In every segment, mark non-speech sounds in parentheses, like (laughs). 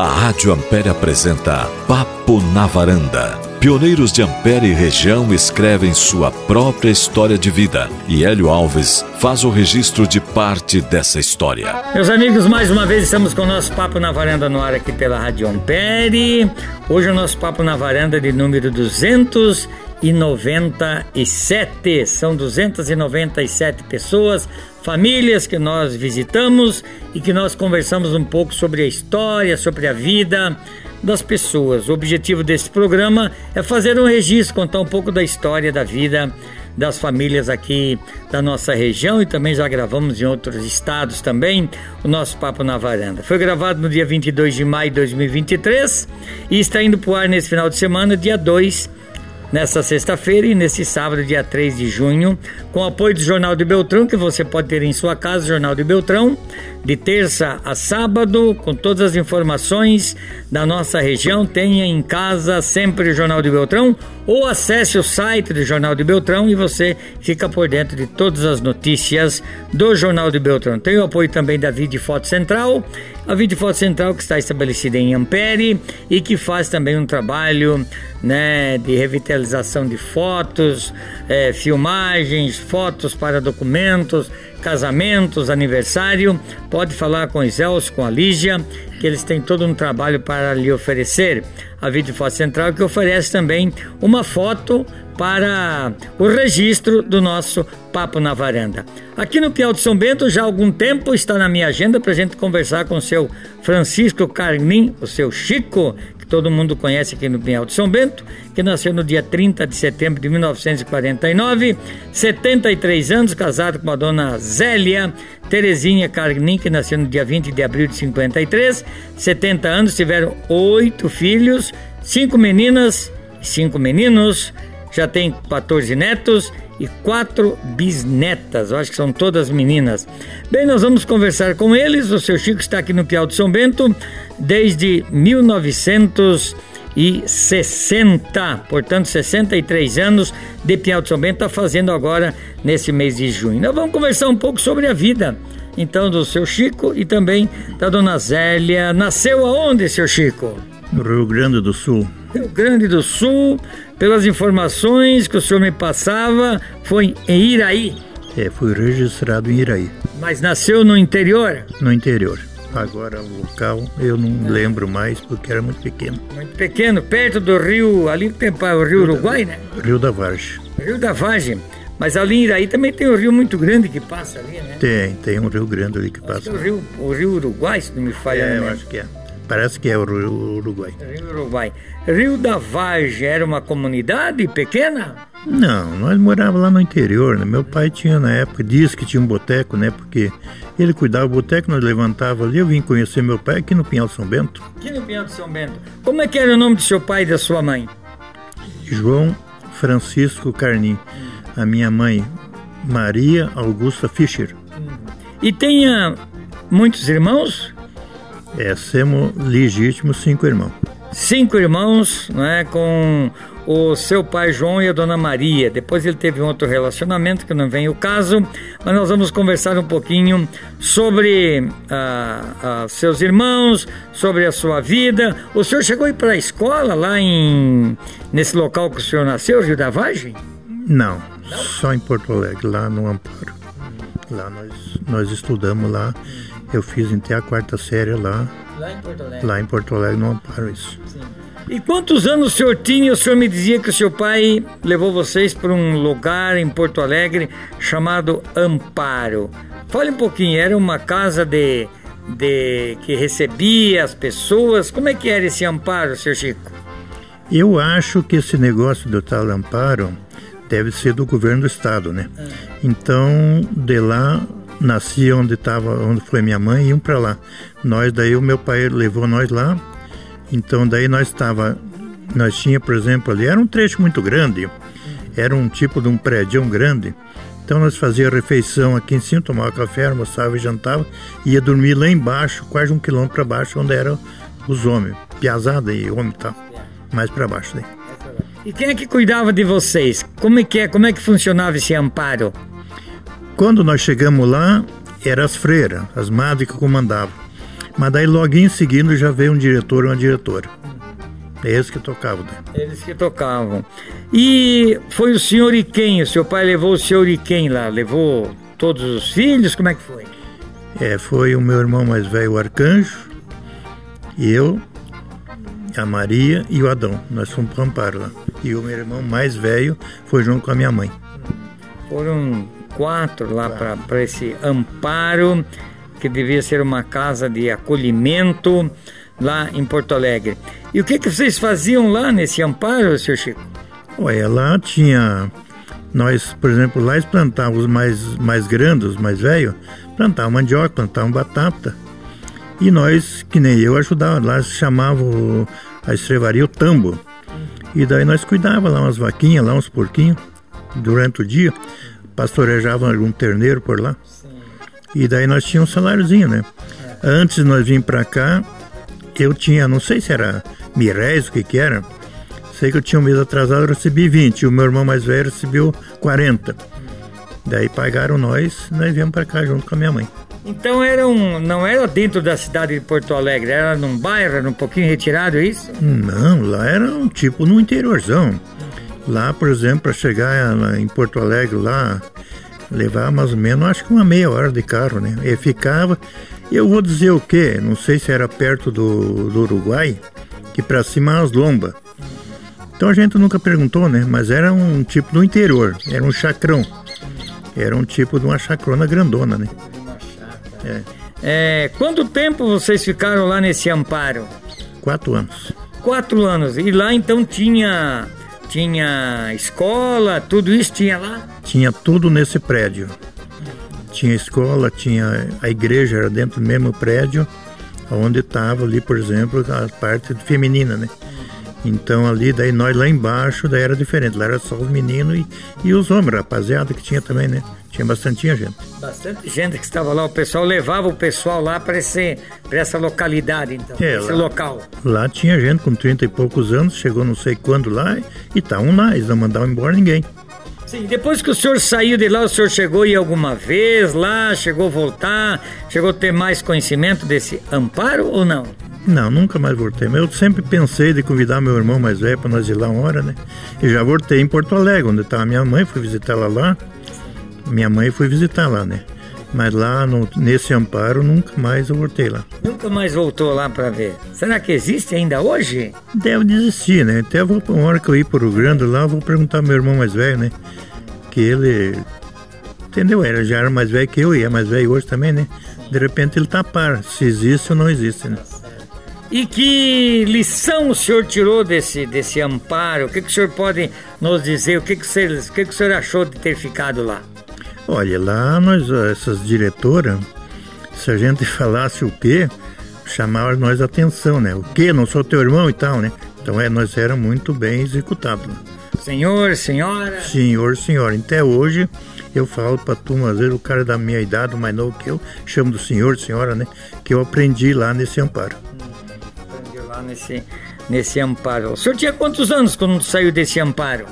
A Rádio Ampere apresenta Papo na Varanda. Pioneiros de Ampere e região escrevem sua própria história de vida e Hélio Alves faz o registro de parte dessa história. Meus amigos, mais uma vez estamos com o nosso Papo na Varanda no ar aqui pela Rádio Ampere. Hoje o nosso Papo na Varanda é de número 297. São 297 pessoas famílias que nós visitamos e que nós conversamos um pouco sobre a história, sobre a vida das pessoas. O objetivo desse programa é fazer um registro, contar um pouco da história da vida das famílias aqui da nossa região e também já gravamos em outros estados também o nosso Papo na Varanda. Foi gravado no dia 22 de maio de 2023 e está indo para o ar nesse final de semana, dia 2 nesta sexta-feira e nesse sábado, dia 3 de junho, com apoio do Jornal de Beltrão, que você pode ter em sua casa, Jornal de Beltrão, de terça a sábado, com todas as informações da nossa região. Tenha em casa sempre o Jornal de Beltrão ou acesse o site do Jornal de Beltrão e você fica por dentro de todas as notícias do Jornal de Beltrão. Tem o apoio também da Vídeo Foto Central, a Vídeo Foto Central que está estabelecida em Ampere e que faz também um trabalho né, de revitalização de fotos, é, filmagens, fotos para documentos, casamentos, aniversário. Pode falar com os Elcio, com a Lígia, que eles têm todo um trabalho para lhe oferecer. A Vídeo Central que oferece também uma foto para o registro do nosso Papo na Varanda. Aqui no Piau de São Bento, já há algum tempo está na minha agenda para a gente conversar com o seu Francisco Carmin, o seu Chico, todo mundo conhece aqui no Pinhal de São Bento, que nasceu no dia 30 de setembro de 1949, 73 anos, casado com a dona Zélia Terezinha Carnin, que nasceu no dia 20 de abril de 53, 70 anos, tiveram oito filhos, cinco meninas cinco meninos, já tem 14 netos e quatro bisnetas, eu acho que são todas meninas. Bem, nós vamos conversar com eles. O seu Chico está aqui no Piau de São Bento desde 1960, portanto 63 anos de Piau de São Bento, está fazendo agora nesse mês de junho. Nós vamos conversar um pouco sobre a vida então do seu Chico e também da dona Zélia. Nasceu aonde, seu Chico? No Rio Grande do Sul. Rio Grande do Sul, pelas informações que o senhor me passava, foi em Iraí. É, fui registrado em Iraí. Mas nasceu no interior? No interior. Agora o local eu não lembro mais porque era muito pequeno. Muito pequeno, perto do rio, ali tem o rio Uruguai, né? Rio da Vargem. Rio da Vargem. Mas ali em Iraí também tem um rio muito grande que passa ali, né? Tem, tem um rio grande ali que passa. É o rio, o rio Uruguai, se não me falha. É, eu acho que é. Parece que é o Uruguai. Rio Uruguai. Rio da Vargem era uma comunidade pequena? Não, nós morávamos lá no interior, né? Meu pai tinha na época, disse que tinha um boteco, né? Porque ele cuidava do boteco, nós levantava ali, eu vim conhecer meu pai aqui no Pinhal São Bento. Aqui no Pinhal de São Bento. Como é que era o nome do seu pai e da sua mãe? João Francisco Carnim. A minha mãe, Maria Augusta Fischer. E tinha muitos irmãos? É, somos legítimos cinco irmãos. Cinco irmãos, né, com o seu pai João e a dona Maria. Depois ele teve um outro relacionamento que não vem o caso, mas nós vamos conversar um pouquinho sobre ah, ah, seus irmãos, sobre a sua vida. O senhor chegou a ir para a escola lá em nesse local que o senhor nasceu, Rio da Vargem? Não, não, só em Porto Alegre, lá no Amparo. Lá nós, nós estudamos lá. Eu fiz até a quarta série lá. Lá em Porto Alegre? Lá em Porto Alegre, no Amparo, isso. Sim. E quantos anos o senhor tinha? O senhor me dizia que o seu pai levou vocês para um lugar em Porto Alegre chamado Amparo. Fale um pouquinho, era uma casa de, de que recebia as pessoas. Como é que era esse amparo, seu Chico? Eu acho que esse negócio do tal amparo deve ser do governo do estado, né? Ah. Então, de lá nasci onde estava, onde foi minha mãe, iam para lá. Nós daí o meu pai levou nós lá então daí nós estava, nós tinha, por exemplo, ali era um trecho muito grande, era um tipo de um prédio grande. Então nós fazia refeição aqui em cima, tomava café, almoçava e jantava, ia dormir lá embaixo, quase um quilômetro para baixo, onde eram os homens, piazada e homem tal, mais para baixo daí. E quem é que cuidava de vocês? Como é que é? Como é que funcionava esse amparo? Quando nós chegamos lá, eram as freiras, as madres que comandavam. Mas daí logo em seguida já veio um diretor ou uma diretora. É eles que tocavam. Né? Eles que tocavam. E foi o senhor e quem? O seu pai levou o senhor e quem lá? Levou todos os filhos? Como é que foi? É, foi o meu irmão mais velho, o Arcanjo, e eu, a Maria e o Adão. Nós fomos para o Amparo lá. E o meu irmão mais velho foi junto com a minha mãe. Foram lá para esse Amparo, que devia ser uma casa de acolhimento lá em Porto Alegre. E o que, que vocês faziam lá nesse Amparo, senhor Chico? Olha, lá tinha. Nós, por exemplo, lá eles plantavam os mais, mais grandes, os mais velhos, plantavam mandioca, plantavam batata. E nós, que nem eu, ajudava. Lá se chamava a estrevaria o tambo. E daí nós cuidava lá umas vaquinhas, lá uns porquinhos, durante o dia. Pastorejava algum terneiro por lá. E daí nós tínhamos um saláriozinho, né? Antes nós vim para cá, eu tinha, não sei se era miréis, o que que era. Sei que eu tinha um mês atrasado, eu recebi 20. E o meu irmão mais velho recebeu 40. Daí pagaram nós, nós viemos para cá junto com a minha mãe. Então era um, não era dentro da cidade de Porto Alegre, era num bairro, era um pouquinho retirado, é isso? Não, lá era um tipo no interiorzão. Lá, por exemplo, para chegar em Porto Alegre, lá, levava mais ou menos, acho que uma meia hora de carro, né? E ficava, eu vou dizer o quê? Não sei se era perto do, do Uruguai, que para cima as lombas. Então a gente nunca perguntou, né? Mas era um tipo do interior, era um chacrão. Era um tipo de uma chacrona grandona, né? É. É, quanto tempo vocês ficaram lá nesse amparo? Quatro anos. Quatro anos. E lá então tinha tinha escola, tudo isso tinha lá? Tinha tudo nesse prédio. Tinha escola, tinha a igreja, era dentro do mesmo prédio, onde estava ali, por exemplo, a parte feminina, né? Então ali, daí nós lá embaixo, daí era diferente, lá era só os meninos e, e os homens, rapaziada que tinha também, né? Tinha bastante gente. Bastante gente que estava lá, o pessoal levava o pessoal lá para essa localidade, então, é, esse lá, local. Lá tinha gente com 30 e poucos anos, chegou não sei quando lá e estavam lá, eles não mandavam embora ninguém. Sim, depois que o senhor saiu de lá, o senhor chegou aí alguma vez lá, chegou a voltar, chegou a ter mais conhecimento desse amparo ou não? Não, nunca mais voltei. Mas eu sempre pensei de convidar meu irmão mais velho para nós ir lá uma hora, né? E já voltei em Porto Alegre, onde estava minha mãe, fui visitá-la lá. Minha mãe foi visitar lá, né? Mas lá no, nesse amparo nunca mais eu voltei lá. Nunca mais voltou lá para ver. Será que existe ainda hoje? Deve desistir, né? Até vou, uma hora que eu ir para o Grande lá, vou perguntar ao meu irmão mais velho, né? que ele. Entendeu? Era, já era mais velho que eu e é mais velho hoje também, né? De repente ele tá par, se existe ou não existe, né? E que lição o senhor tirou desse, desse amparo? O que, que o senhor pode nos dizer? O que, que, o senhor, o que, que o senhor achou de ter ficado lá? Olha, lá nós, essas diretoras, se a gente (laughs) falasse o quê, chamava nós a atenção, né? O quê? Não sou teu irmão e tal, né? Então é, nós era muito bem executados. Senhor, senhora? Senhor, senhora. Até hoje eu falo pra turma, às vezes o cara da minha idade, mais novo que eu, chamo do senhor, senhora, né? Que eu aprendi lá nesse amparo. Lá nesse, nesse amparo. O senhor tinha quantos anos quando saiu desse amparo?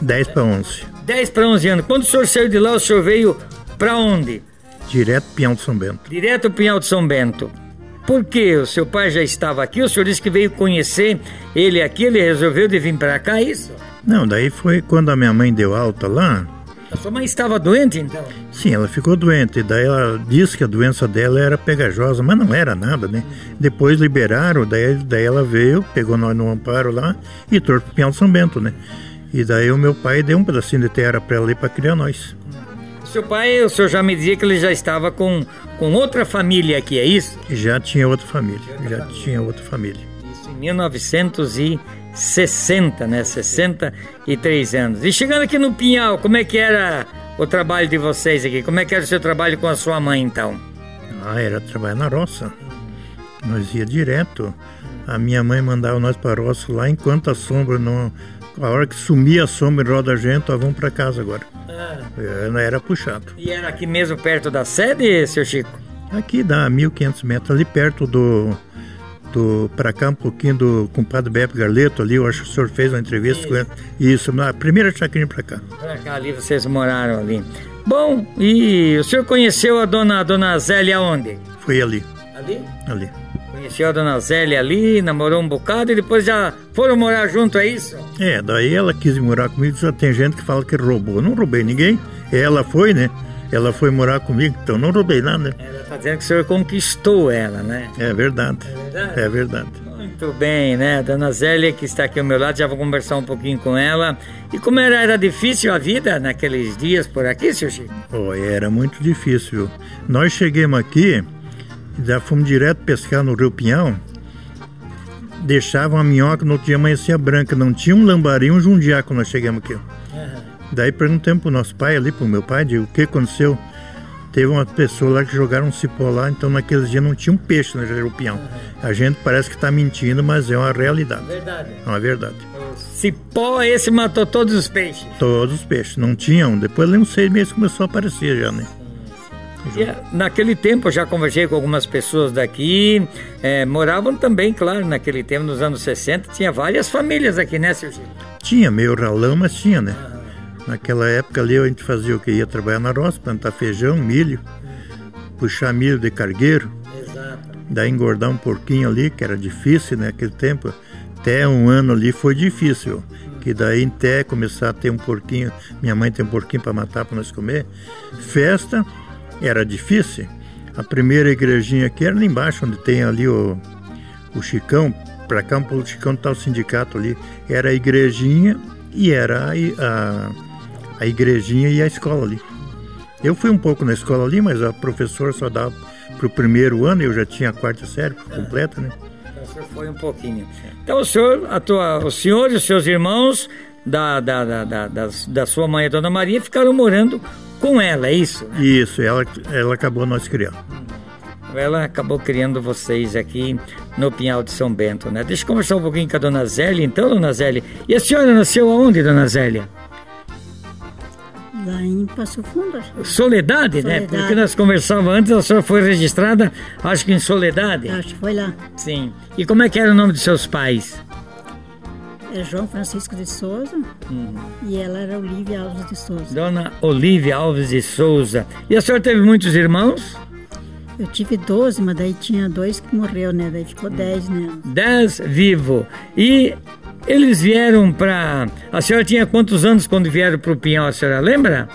10 para 11. 10 para 11 anos. Quando o senhor saiu de lá, o senhor veio para onde? Direto Pinhal de São Bento. Direto Pinhal de São Bento. Por quê? O seu pai já estava aqui, o senhor disse que veio conhecer ele aqui, ele resolveu de vir para cá, é isso? Não, daí foi quando a minha mãe deu alta lá. A sua mãe estava doente então? Sim, ela ficou doente. Daí ela disse que a doença dela era pegajosa, mas não era nada, né? Depois liberaram, daí, daí ela veio, pegou nós no amparo lá e trouxe pro Pinhal São Bento, né? E daí o meu pai deu um pedacinho de terra para ela para criar nós. Seu pai, o senhor já me dizia que ele já estava com, com outra família aqui, é isso? Já tinha outra família, já família. tinha outra família. Isso em 1900 e 60, né? 63 anos. E chegando aqui no Pinhal, como é que era o trabalho de vocês aqui? Como é que era o seu trabalho com a sua mãe, então? Ah, era trabalhar na roça. Nós ia direto. A minha mãe mandava nós para a roça lá enquanto a sombra não. A hora que sumia a sombra em roda a gente, ó, vamos para casa agora. Ah. É, era puxado. E era aqui mesmo perto da sede, seu Chico? Aqui dá 1.500 metros, ali perto do do para cá um pouquinho do compadre Beppe Garleto ali, eu acho que o senhor fez uma entrevista Isso. com ele. Isso, na primeira chacrinha para cá. Para cá ali vocês moraram ali. Bom, e o senhor conheceu a dona, a dona Zélia onde? Foi ali. Ali? Ali. Conheceu a dona Zélia ali, namorou um bocado e depois já foram morar junto, é isso? É, daí ela quis morar comigo, já tem gente que fala que roubou. Eu não roubei ninguém, ela foi, né? Ela foi morar comigo, então não roubei nada. Ela está dizendo que o senhor conquistou ela, né? É verdade. É verdade. É verdade. Muito bem, né? Dona Zélia, que está aqui ao meu lado, já vou conversar um pouquinho com ela. E como era, era difícil a vida naqueles dias por aqui, seu Chico? Oh, era muito difícil. Nós chegamos aqui, já fomos direto pescar no Rio Pinhão, deixavam a minhoca, no outro dia amanhecia branca. Não tinha um lambari, um jundiá quando nós chegamos aqui. Daí perguntamos pro nosso pai ali, pro meu pai, de o que aconteceu. Teve uma pessoa lá que jogaram um cipó lá, então naqueles dias não tinha um peixe no Jerupião. A gente parece que está mentindo, mas é uma realidade. Verdade. É uma verdade. Cipó esse matou todos os peixes? Todos os peixes, não tinham. Depois de uns seis meses começou a aparecer já, né? E, naquele tempo eu já conversei com algumas pessoas daqui, é, moravam também, claro, naquele tempo, nos anos 60, tinha várias famílias aqui, né, seu Gil? Tinha, meio ralão, mas tinha, né? Naquela época ali a gente fazia o que? Ia trabalhar na roça, plantar feijão, milho, puxar milho de cargueiro. Exato. Daí engordar um porquinho ali, que era difícil naquele né? tempo. Até um ano ali foi difícil. Que daí até começar a ter um porquinho, minha mãe tem um porquinho para matar para nós comer. Festa era difícil. A primeira igrejinha aqui era ali embaixo, onde tem ali o, o Chicão, para cá um pouco do Chicão está o sindicato ali. Era a igrejinha e era a, a a igrejinha e a escola ali. Eu fui um pouco na escola ali, mas a professora só dava para o primeiro ano, eu já tinha a quarta série completa, né? Então o senhor foi um pouquinho. Então o senhor, a tua, o senhor e os seus irmãos da, da, da, da, da, da sua mãe, a Dona Maria, ficaram morando com ela, é isso? Né? Isso, ela, ela acabou nós criando. Ela acabou criando vocês aqui no Pinhal de São Bento, né? Deixa eu conversar um pouquinho com a Dona Zélia, então, Dona Zélia. E a senhora nasceu aonde, Dona Zélia? Lá em Passo Fundo, acho. Soledade, Soledade, né? Porque nós conversávamos antes, a senhora foi registrada, acho que em Soledade. Acho que foi lá. Sim. E como é que era o nome dos seus pais? É João Francisco de Souza uhum. e ela era Olívia Alves de Souza. Dona Olívia Alves de Souza. E a senhora teve muitos irmãos? Eu tive 12, mas daí tinha dois que morreu, né? Daí ficou 10, né? 10 vivo. E eles vieram para. A senhora tinha quantos anos quando vieram para o Pinhal? A senhora lembra?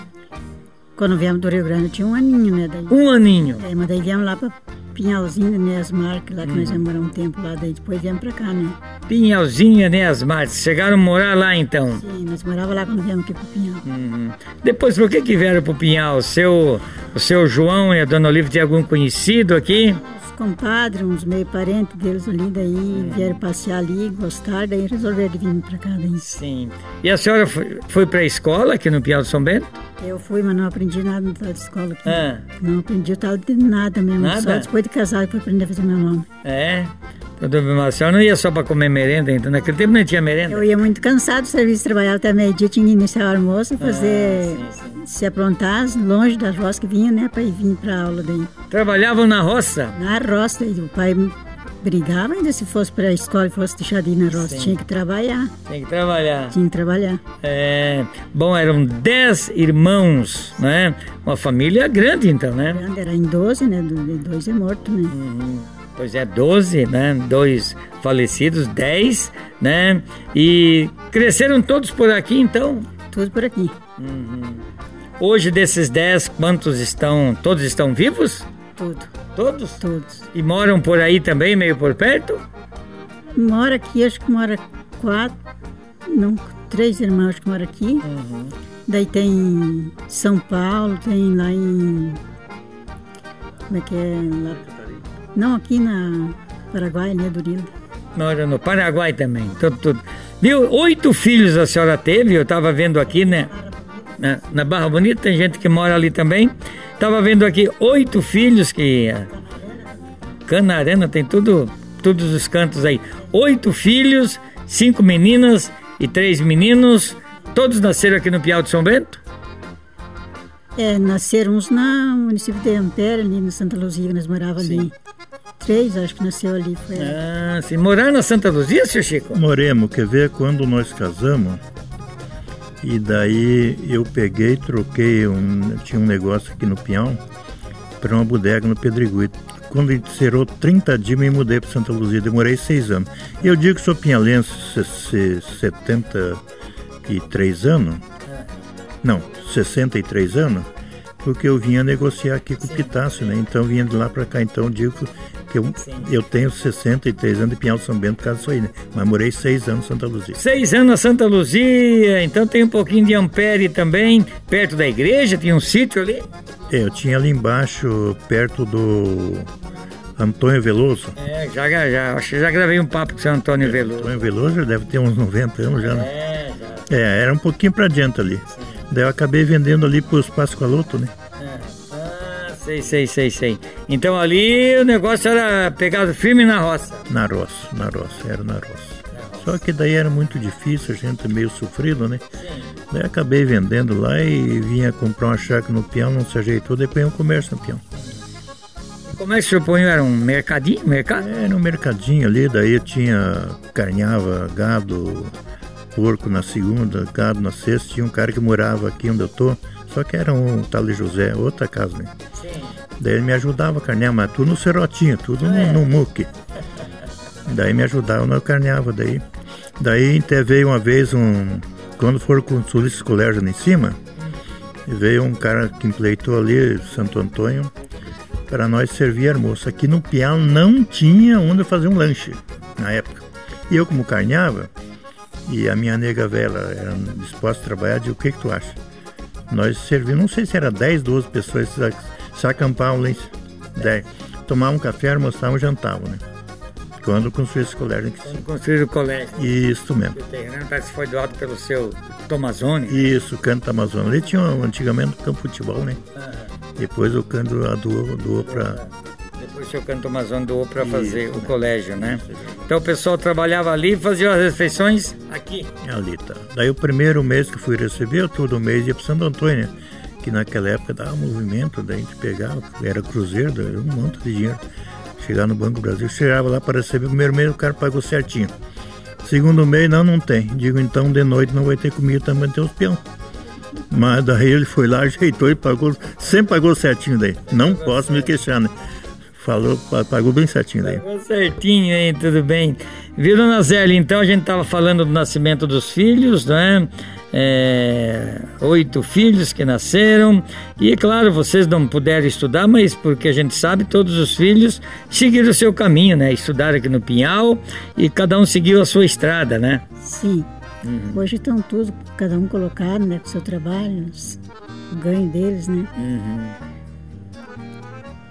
Quando viemos do Rio Grande, tinha um aninho, né? Daí, um aninho? É, mas daí viemos lá para Pinhalzinho, né? As marcas lá que hum. nós íamos morar um tempo lá, daí depois viemos para cá, né? Pinhalzinho, né? As marcas. Chegaram a morar lá então? Sim, nós morávamos lá quando viemos aqui para Pinhal. Uhum. Depois, por que que vieram para o Pinhal? O seu, o seu João e a dona Olivia tinham algum conhecido aqui? Compadres, uns meio parentes deles ali, daí vieram passear ali, gostaram, daí resolveram vir para cá. Daí. Sim. E a senhora foi, foi para a escola aqui no Piau de São Bento? Eu fui, mas não aprendi nada de escola aqui. Ah. Não aprendi tal de nada mesmo. Nada? Só depois de casar que fui aprender a fazer meu nome. É? A senhora não ia só para comer merenda, então naquele tempo não tinha merenda? Eu ia muito cansado do serviço, trabalhava até meio-dia, tinha que iniciar o almoço e fazer, ah, sim, sim. se aprontar longe das roças que vinha, né, para ir vir para aula daí. Trabalhavam na roça? Na roça, o pai brigava ainda se fosse para a escola e fosse deixado ir na roça, sim. tinha que trabalhar. Tinha que trabalhar. Tinha que trabalhar. É, bom, eram dez irmãos, né? Uma família grande então, né? Grande, era em doze, né? Dois é morto, né? Uhum. Pois é, 12, né? Dois falecidos, 10, né? E cresceram todos por aqui, então? Todos por aqui. Uhum. Hoje, desses 10, quantos estão? Todos estão vivos? Tudo. Todos? Todos. E moram por aí também, meio por perto? Mora aqui, acho que mora quatro, não, três irmãos que moram aqui. Uhum. Daí tem São Paulo, tem lá em. Como é que é? Lá, não, aqui na Paraguai, né, Durilda. Mora no Paraguai também, tudo, tudo. Viu? Oito filhos a senhora teve, eu estava vendo aqui, né? Na, na, Barra Bonita, tem gente que mora ali também. Estava vendo aqui oito filhos que. Canarena tem tudo, todos os cantos aí. Oito filhos, cinco meninas e três meninos. Todos nasceram aqui no Piau de São Bento? É, nasceram uns no município de Ampere, ali no Santa Luzia, nós morávamos ali. Três, acho que nasceu ali. Foi ah, sim. Morar na Santa Luzia, seu Chico? Moremos, quer ver, quando nós casamos, e daí eu peguei, troquei, um, tinha um negócio aqui no Pinhão, para uma bodega no Pedregulho. quando encerrou 30 dias, me mudei para Santa Luzia. Demorei seis anos. E eu digo que sou pinhalense 73 anos. Não, 63 anos. Porque eu vinha negociar aqui com o Pitácio, né? Então vinha de lá para cá. Então eu digo que eu, eu tenho 63 anos de Pinhal São Bento por causa disso aí, né? Mas morei seis anos em Santa Luzia. Seis anos na Santa Luzia, então tem um pouquinho de Ampere também, perto da igreja, tinha um sítio ali? É, eu tinha ali embaixo, perto do Antônio Veloso. É, já, já, acho que já gravei um papo com o seu Antônio é, Veloso. Antônio Veloso deve ter uns 90 anos já, né? É, já. É, era um pouquinho para adiante ali. Sim. Daí eu acabei vendendo ali para os Pascoaloto, né? Sei, sei, sei, sei. Então ali o negócio era pegado firme na roça. Na roça, na roça, era na roça. Só que daí era muito difícil, a gente meio sofrido, né? Sim. Daí acabei vendendo lá e vinha comprar uma chácara no peão, não se ajeitou, depois um comércio no peão. Como é que o senhor põe? Era um mercadinho? Mercado? Era um mercadinho ali, daí eu tinha, carneava gado, porco na segunda, gado na sexta, tinha um cara que morava aqui onde eu tô, só que era um tal de José, outra casa, né? Sim. Daí ele me ajudava a carnear, mas tudo no serrotinho, tudo no, é. no muque. Daí me ajudava, eu carneava daí. Daí até veio uma vez um. Quando foram construir esse colégio ali em cima, veio um cara que empleitou ali, Santo Antônio, para nós servir almoço. Aqui no Piau não tinha onde fazer um lanche na época. E eu, como carneava, e a minha nega velha era disposta a trabalhar, disse, o que, que tu acha? Nós servimos, não sei se era 10, 12 pessoas, se acampavam lá, 10. Tomavam um café, almoçavam e jantavam, né? Quando construíram esse colégio. Quando construíram o colégio. Isso mesmo. O terreno parece que foi doado pelo seu Tomazone. Isso, o canto Amazônia. Ele tinha antigamente um campo de futebol, né? Depois o canto doou, doou para o seu Canto Amazônia doou para fazer Isso, o né? colégio, né? Então o pessoal trabalhava ali e fazia as refeições aqui. Ali, tá. Daí o primeiro mês que fui receber, todo mês ia para Santo Antônio, que naquela época dava movimento, daí a gente pegava, era cruzeiro, era um monte de dinheiro. Chegar no Banco do Brasil, chegava lá para receber o primeiro mês, o cara pagou certinho. Segundo mês, não, não tem. Digo, então de noite não vai ter comida, também tem os peão. Mas daí ele foi lá, ajeitou e pagou, sempre pagou certinho daí. Não posso me queixar, né? Falou, pagou bem certinho daí. Pagou certinho, hein? Tudo bem. Viu, dona Zélia? Então a gente estava falando do nascimento dos filhos, né? É, oito filhos que nasceram. E claro, vocês não puderam estudar, mas porque a gente sabe, todos os filhos seguiram o seu caminho, né? Estudaram aqui no Pinhal e cada um seguiu a sua estrada, né? Sim. Uhum. Hoje estão todos, cada um colocado, né? Com o seu trabalho, o ganho deles, né? Uhum.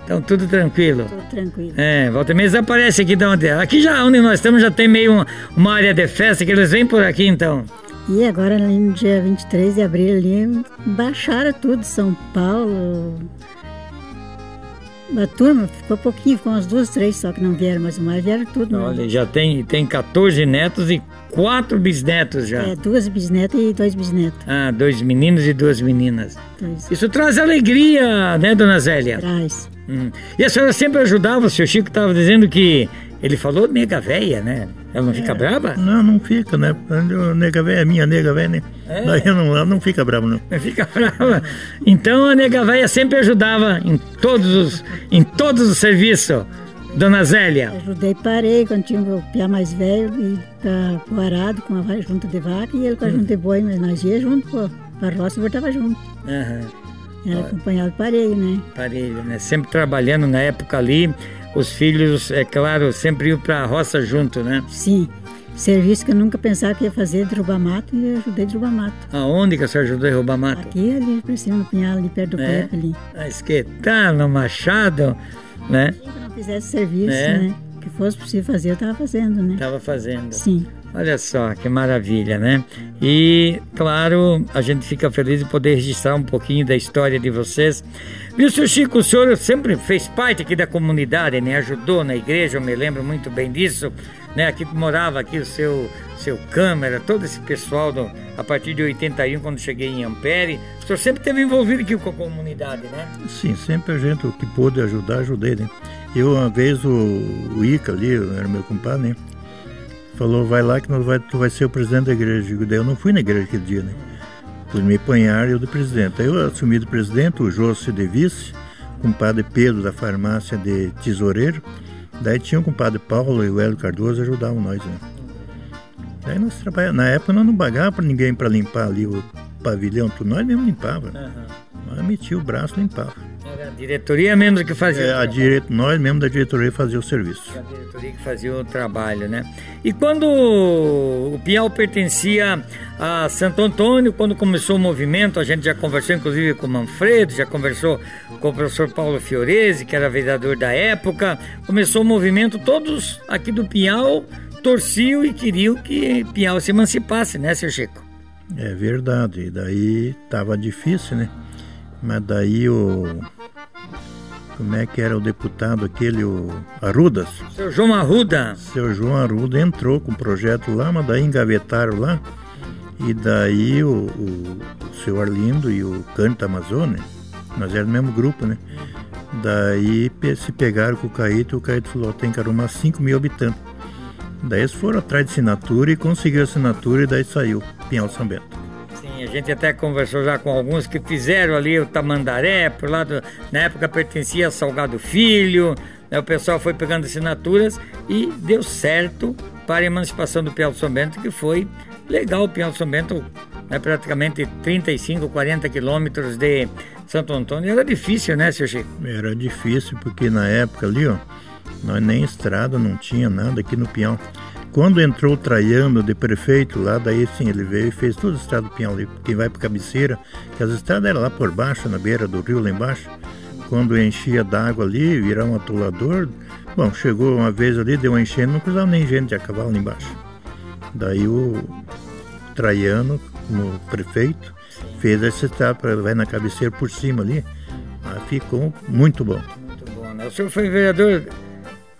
Então tudo tranquilo. Tudo tranquilo. É, volta e aparece aqui de onde é. Aqui já onde nós estamos já tem meio uma, uma área de festa que eles vêm por aqui então. E agora no dia 23 de abril ali baixaram tudo, São Paulo. A turma ficou pouquinho, ficou umas duas, três só que não vieram, mas mais vieram tudo. Né? Olha, já tem, tem 14 netos e quatro bisnetos já. É, duas bisnetas e dois bisnetos. Ah, dois meninos e duas meninas. Dois. Isso traz alegria, né, dona Zélia? Traz. Hum. E a senhora sempre ajudava, o seu Chico estava dizendo que ele falou nega véia, né? Ela não fica é, brava? Não, não fica, né? Nega véia é minha nega véia, né? É. Daí não, ela não fica brava, não. Não fica brava. Então a nega véia sempre ajudava em todos os, em todos os serviços. Dona Zélia? Ajudei, parei quando tinha o piá mais velho e para o arado com a junta de vaca e ele com a hum. junta de boi, mas nós ia junto para a roça e voltava junto. Uhum. Era acompanhado parelho, né? Parelho, né? Sempre trabalhando na época ali. Os filhos, é claro, sempre iam para a roça junto, né? Sim. Serviço que eu nunca pensava que ia fazer, derrubar mato, e ajudei a derrubar mato. Aonde que a senhora ajudou a derrubar mato? Aqui, ali, por cima, no pinhal, ali perto do é. Pepe, ali. Mas que tá no machado, né? Se não fizesse serviço, é. né? que fosse possível fazer, eu estava fazendo, né? Estava fazendo. Sim. Olha só que maravilha, né? E, claro, a gente fica feliz de poder registrar um pouquinho da história de vocês. Viu, seu Chico, o senhor sempre fez parte aqui da comunidade, né? Ajudou na igreja, eu me lembro muito bem disso, né? Aqui morava aqui o seu, seu câmera, todo esse pessoal do, a partir de 81, quando cheguei em Ampere. O senhor sempre esteve envolvido aqui com a comunidade, né? Sim, sempre a gente, o que pôde ajudar, ajudei, né? Eu, uma vez, o, o Ica ali, era meu compadre, né? Falou, vai lá que nós vai, tu vai ser o presidente da igreja. Daí eu não fui na igreja aquele dia, né? Pois me apanharam eu do presidente. Aí eu assumi do presidente, o José de vice, compadre Pedro da farmácia de Tesoureiro. Daí tinha o compadre Paulo e o Hélio Cardoso ajudavam nós, né? Daí nós trabalhávamos. Na época nós não pagava para ninguém para limpar ali o pavilhão, tudo. nós mesmo limpava. Uhum. Nós metia o braço e limpava. Era a diretoria mesmo que fazia. É, a dire... Nós mesmo da diretoria fazia o serviço. A diretoria que fazia o trabalho, né? E quando o Piau pertencia a Santo Antônio, quando começou o movimento, a gente já conversou inclusive com o Manfredo, já conversou com o professor Paulo Fiorese, que era vereador da época. Começou o movimento, todos aqui do Piau torciam e queriam que Piau se emancipasse, né, seu Chico? É verdade, e daí tava difícil, né? Mas daí o. Como é que era o deputado aquele, o Arrudas? Seu João Arruda. Seu João Arruda entrou com o projeto lá, mas daí engavetaram lá. E daí o, o, o seu Arlindo e o Canta Amazônia, nós éramos do mesmo grupo, né? Daí se pegaram com o Caíto e o Caíto falou, tem que arrumar 5 mil habitantes. Daí eles foram atrás de assinatura e conseguiram assinatura e daí saiu Pinhal São Bento. A gente até conversou já com alguns que fizeram ali o Tamandaré, por lá na época pertencia a Salgado Filho, né, o pessoal foi pegando assinaturas e deu certo para a emancipação do Pinhal São Bento, que foi legal o Pinhal São Bento, né, praticamente 35, 40 quilômetros de Santo Antônio. Era difícil, né, seu Chico? Era difícil, porque na época ali, ó, nós nem estrada não tinha nada aqui no Pinhal. Quando entrou Traiano de prefeito lá, daí sim ele veio e fez toda a estrada do Pinhal. Quem vai para cabeceira, que as estradas eram lá por baixo, na beira do rio lá embaixo. Quando enchia d'água ali, virar um atolador. Bom, chegou uma vez ali, deu uma enchente, não precisava nem gente a cavalo lá embaixo. Daí o Traiano, como prefeito, fez essa estrada, vai na cabeceira por cima ali. Aí ficou muito bom. Muito bom, né? O senhor foi vereador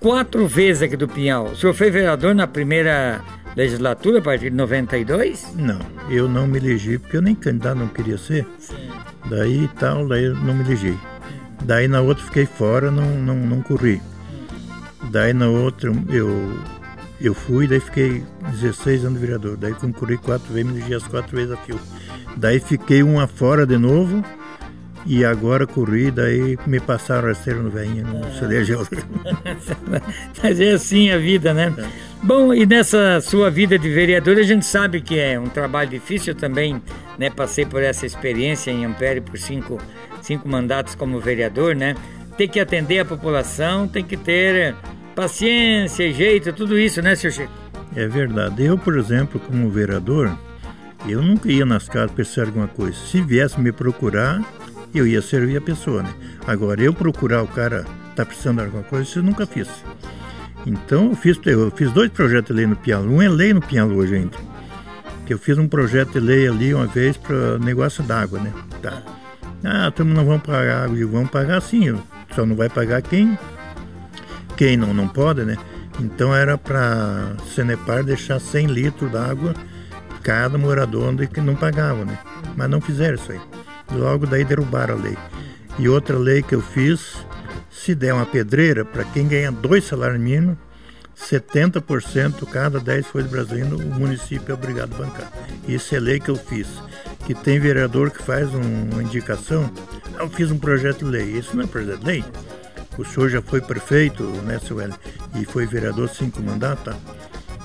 quatro vezes aqui do Pinhal. O senhor foi vereador na primeira legislatura, a partir de 92? Não, eu não me elegi, porque eu nem candidato não queria ser. Sim. Daí tal, daí eu não me elegi. Daí na outra fiquei fora, não, não, não corri. Daí na outra eu, eu fui, daí fiquei 16 anos de vereador. Daí concorri quatro vezes, me elegi as quatro vezes a fio. Daí fiquei uma fora de novo e agora corri, daí me passaram rasteiro no veinho, não se elegeu. (laughs) Mas é assim a vida, né? É. Bom, e nessa sua vida de vereador, a gente sabe que é um trabalho difícil também, né? Passei por essa experiência em Ampere por cinco, cinco mandatos como vereador, né? Tem que atender a população, tem que ter paciência, jeito, tudo isso, né, senhor Chico? É verdade. Eu, por exemplo, como vereador, eu nunca ia nas casas pensar alguma coisa. Se viesse me procurar, eu ia servir a pessoa, né? Agora, eu procurar o cara tá precisando de alguma coisa, isso eu nunca fiz. Então, eu fiz, eu fiz dois projetos de lei no Pialo. Um é lei no Pialo hoje ainda. Que eu fiz um projeto de lei ali uma vez para negócio d'água, né? Tá. Ah, turma não vão pagar água. Vão pagar sim, só não vai pagar quem quem não, não pode, né? Então era para Senepar deixar 100 litros d'água cada morador onde que não pagava, né? Mas não fizeram isso aí. Logo daí derrubaram a lei. E outra lei que eu fiz, se der uma pedreira, para quem ganha dois salários mínimos, 70% cada 10 folhas de brasileiro o município é obrigado a bancar. Isso é lei que eu fiz. Que tem vereador que faz um, uma indicação, eu fiz um projeto de lei. Isso não é projeto de lei. O senhor já foi prefeito, né, seu Hélio, e foi vereador cinco mandatos, tá?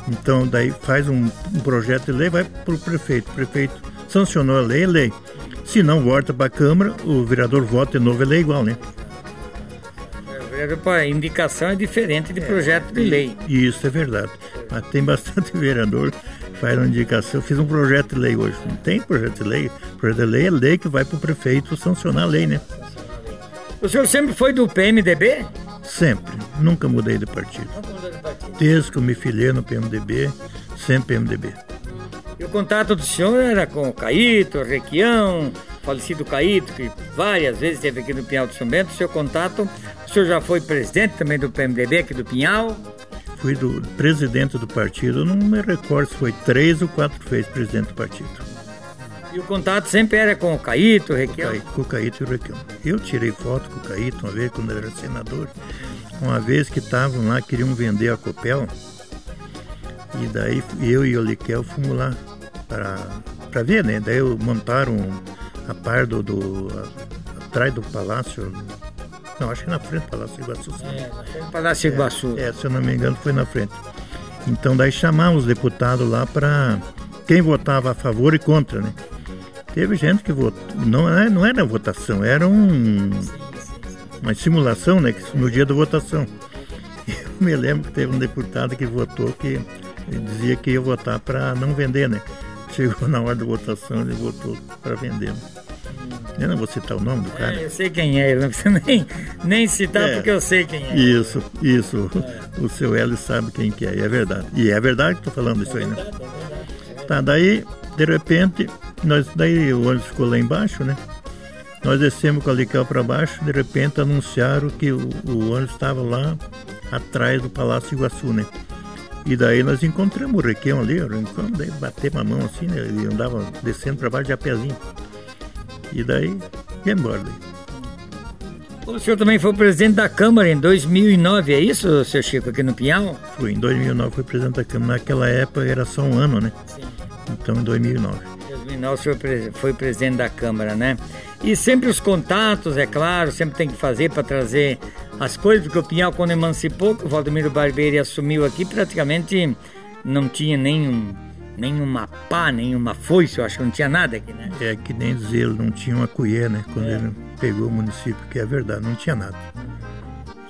Então, daí faz um, um projeto de lei, vai para o prefeito. O prefeito sancionou a lei, é lei. Se não volta para a Câmara, o vereador vota de novo, ele é igual, né? A indicação é diferente de projeto de lei. Isso é verdade. Mas tem bastante (laughs) vereador que faz uma indicação. Eu fiz um projeto de lei hoje. Não tem projeto de lei. Projeto de lei é lei que vai para o prefeito sancionar a lei, né? O senhor sempre foi do PMDB? Sempre. Nunca mudei de partido. Desde que eu me filiei no PMDB, sempre PMDB. E o contato do senhor era com o Caíto, Requião, falecido Caíto, que várias vezes esteve aqui no Pinhal de São Bento. O seu contato, o senhor já foi presidente também do PMDB aqui do Pinhal? Fui do presidente do partido, não me recordo se foi três ou quatro vezes presidente do partido. E o contato sempre era com o Caíto, o Requião? Com o Caíto e o Requião. Eu tirei foto com o Caíto uma vez, quando ele era senador. Uma vez que estavam lá, queriam vender a Copel. E daí eu e o Liquel fomos lá para ver, né? Daí montaram a par do, do a, atrás do palácio Não, acho que na frente do Palácio Iguaçu. É, na frente do Palácio Iguaçu. É, é, se eu não me engano, foi na frente. Então daí chamamos os deputados lá para quem votava a favor e contra, né? Teve gente que votou. Não, é, não era votação, era um, uma simulação, né? No dia da votação. (laughs) Eu me lembro que teve um deputado que votou que dizia que ia votar para não vender, né? Chegou na hora da votação, ele votou para vender. Né? Eu não vou citar o nome do cara. É, eu sei quem é, não precisa nem, nem citar é, porque eu sei quem é. Isso, isso. É. O seu Hélio sabe quem que é, e é verdade. E é verdade que estou falando isso aí, né? Tá, daí, de repente, nós, daí o ônibus ficou lá embaixo, né? Nós descemos com a Lical para baixo, de repente anunciaram que o, o ônibus estava lá atrás do Palácio Iguaçu, né? E daí nós encontramos o Requião ali, encontramos, daí batemos a mão assim, né? Ele andava descendo para baixo de a pezinho. E daí, ia embora. O senhor também foi presidente da Câmara em 2009, é isso, seu Chico, aqui no Pinhal? Fui, em 2009 fui presidente da Câmara. Naquela época era só um ano, né? Sim. Então, em 2009. Em 2009 o senhor foi presidente da Câmara, né? E sempre os contatos, é claro, sempre tem que fazer para trazer as coisas, porque o Pinhal, quando emancipou, que o Valdemiro Barbeiro assumiu aqui, praticamente não tinha nenhum nenhuma pá, nenhuma foice, eu acho que não tinha nada aqui, né? É que nem dizer, ele não tinha uma colher, né? Quando é. ele pegou o município, que é verdade, não tinha nada.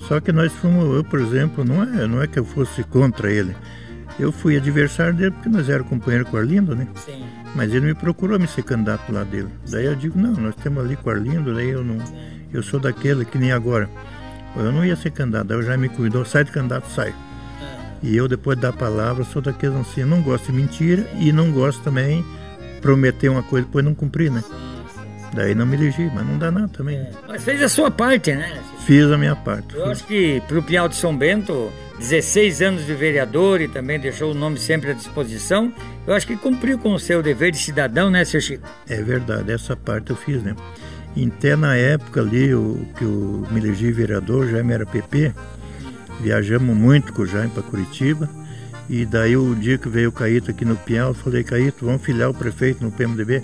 Só que nós fomos, eu, por exemplo, não é, não é que eu fosse contra ele. Eu fui adversário dele porque nós éramos companheiros com o Arlindo, né? Sim. Mas ele me procurou me ser candidato lá dele. Daí eu digo, não, nós temos ali com o Arlindo, daí eu não. Eu sou daquele que nem agora. Eu não ia ser candidato, eu já me cuidou, sai de candidato, sai. E eu, depois da palavra, sou daqueles assim, não gosto de mentira e não gosto também prometer uma coisa e depois não cumprir, né? Daí não me elegi, mas não dá nada também. É, mas fez a sua parte, né? Fiz a minha parte. Eu acho que para o Pinhal de São Bento, 16 anos de vereador e também deixou o nome sempre à disposição, eu acho que cumpriu com o seu dever de cidadão, né, seu Chico? É verdade, essa parte eu fiz, né? Até na época ali, o, que eu me elegi vereador, já era PP, Viajamos muito com o Jaime para Curitiba. E daí o dia que veio o Caíto aqui no Pinhal, eu falei, Caíto, vamos filiar o prefeito no PMDB?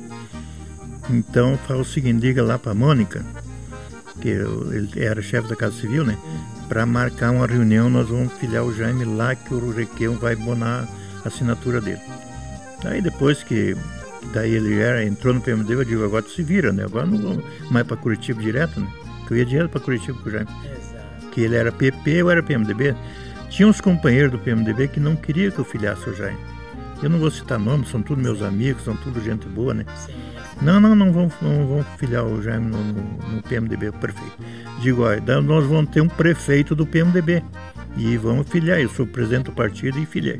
Então fala o seguinte, diga lá para a Mônica, que ele era chefe da Casa Civil, né? Para marcar uma reunião, nós vamos filiar o Jaime lá que o Requeu vai bonar a assinatura dele. Daí depois que daí ele era, entrou no PMDB, eu digo, agora tu se vira, né? Agora não vamos mais para Curitiba direto, né? Que eu ia direto para Curitiba com o Jaime que ele era PP ou era PMDB, tinha uns companheiros do PMDB que não queriam que eu filiasse o Jaime. Eu não vou citar nomes, são todos meus amigos, são tudo gente boa, né? Sim. Não, não, não vão, não vão filiar o Jaime no, no, no PMDB, o prefeito. Digo, olha, nós vamos ter um prefeito do PMDB e vamos filiar. Eu sou presidente do partido e filiei.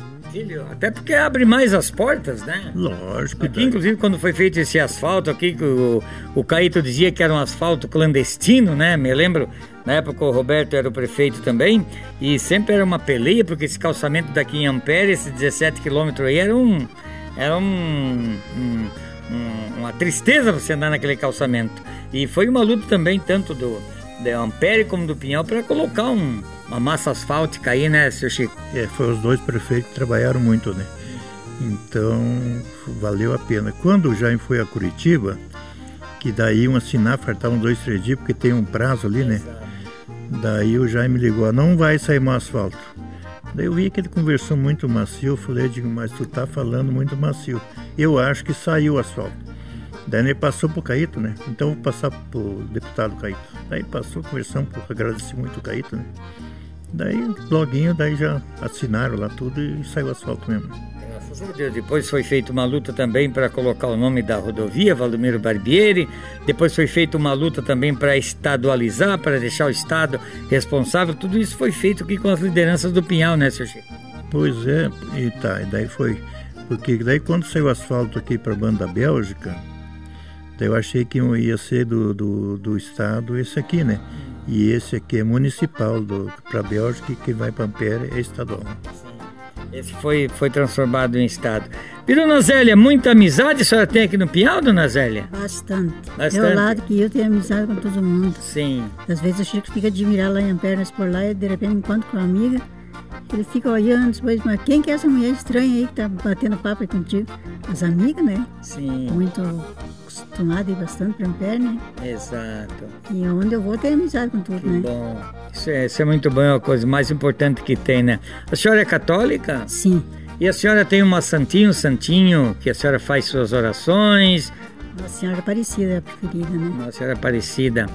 Até porque abre mais as portas, né? Lógico. Aqui, inclusive, quando foi feito esse asfalto aqui, que o, o Caíto dizia que era um asfalto clandestino, né? Me lembro, na época o Roberto era o prefeito também, e sempre era uma peleia, porque esse calçamento daqui em Ampere, esse 17 quilômetros aí, era um... Era um, um, um, uma tristeza você andar naquele calçamento. E foi uma luta também, tanto do, do Ampere como do Pinhal, para colocar um uma massa asfáltica aí, né, seu Chico? É, foi os dois prefeitos que trabalharam muito, né? Então, valeu a pena. Quando o Jaime foi a Curitiba, que daí iam assinar, faltavam dois, três dias, porque tem um prazo ali, né? Daí o Jaime ligou, não vai sair mais asfalto. Daí eu vi que ele conversou muito macio, eu falei, digo, mas tu tá falando muito macio. Eu acho que saiu o asfalto. Daí ele passou pro Caíto, né? Então eu vou passar pro deputado Caíto. Daí passou, conversamos, agradeci muito o Caíto, né? Daí, loguinho, daí já assinaram lá tudo e saiu asfalto mesmo. Deus. Depois foi feita uma luta também para colocar o nome da rodovia, Valdomiro Barbieri. Depois foi feita uma luta também para estadualizar, para deixar o Estado responsável. Tudo isso foi feito aqui com as lideranças do Pinhal, né, seu Chico? Pois é, e tá, e daí foi. Porque daí quando saiu o asfalto aqui para a banda Bélgica, daí eu achei que ia ser do, do, do Estado esse aqui, né? E esse aqui é municipal para a Bélgica e quem vai para Ampere é estadual. Esse foi, foi transformado em estado. E dona Zélia, muita amizade a senhora tem aqui no Pinhal, dona Zélia? Bastante. Bastante. É o lado que eu tenho amizade com todo mundo. Sim. Às vezes o Chico fica admirado lá em Ampernas por lá e de repente encontro com uma amiga. Ele fica olhando depois, mas quem que é essa mulher estranha aí que tá batendo papo aí contigo? As amigas, né? Sim. Muito acostumada a ir bastante para Ampere, né? Exato. E onde eu vou, tenho amizade com tudo, Que né? bom. Isso é, isso é muito bom, é a coisa mais importante que tem, né? A senhora é católica? Sim. E a senhora tem uma santinha, um santinho, que a senhora faz suas orações? Nossa Senhora Aparecida é a preferida, né? Uma senhora Aparecida.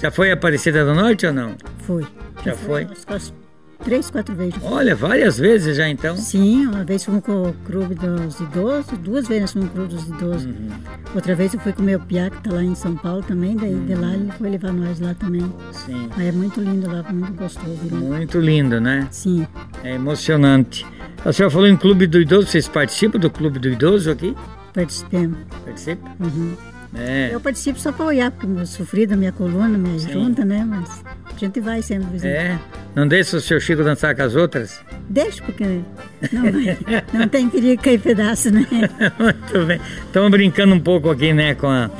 Já foi Aparecida do Norte ou não? Foi. Já foi? Acho que umas três, quatro vezes. Olha, várias vezes já então. Sim, uma vez fomos com o clube dos idosos, duas vezes nós fomos com o clube dos idosos. Uhum. Outra vez eu fui com o meu piá, que tá lá em São Paulo também, daí de lá ele foi levar nós lá também. Sim. Mas é muito lindo lá, muito gostoso. Né? Muito lindo, né? Sim, É emocionante. A senhora falou em Clube do Idoso, vocês participam do Clube do Idoso aqui? participemos. Participa? Uhum. É. Eu participo só para olhar, porque eu sofri da minha coluna, minha junta, né? Mas a gente vai sempre visitar. É. Não deixa o seu Chico dançar com as outras? Deixa, porque não, não tem perigo cair pedaço, né? (laughs) Muito bem. Estamos brincando um pouco aqui, né, com a,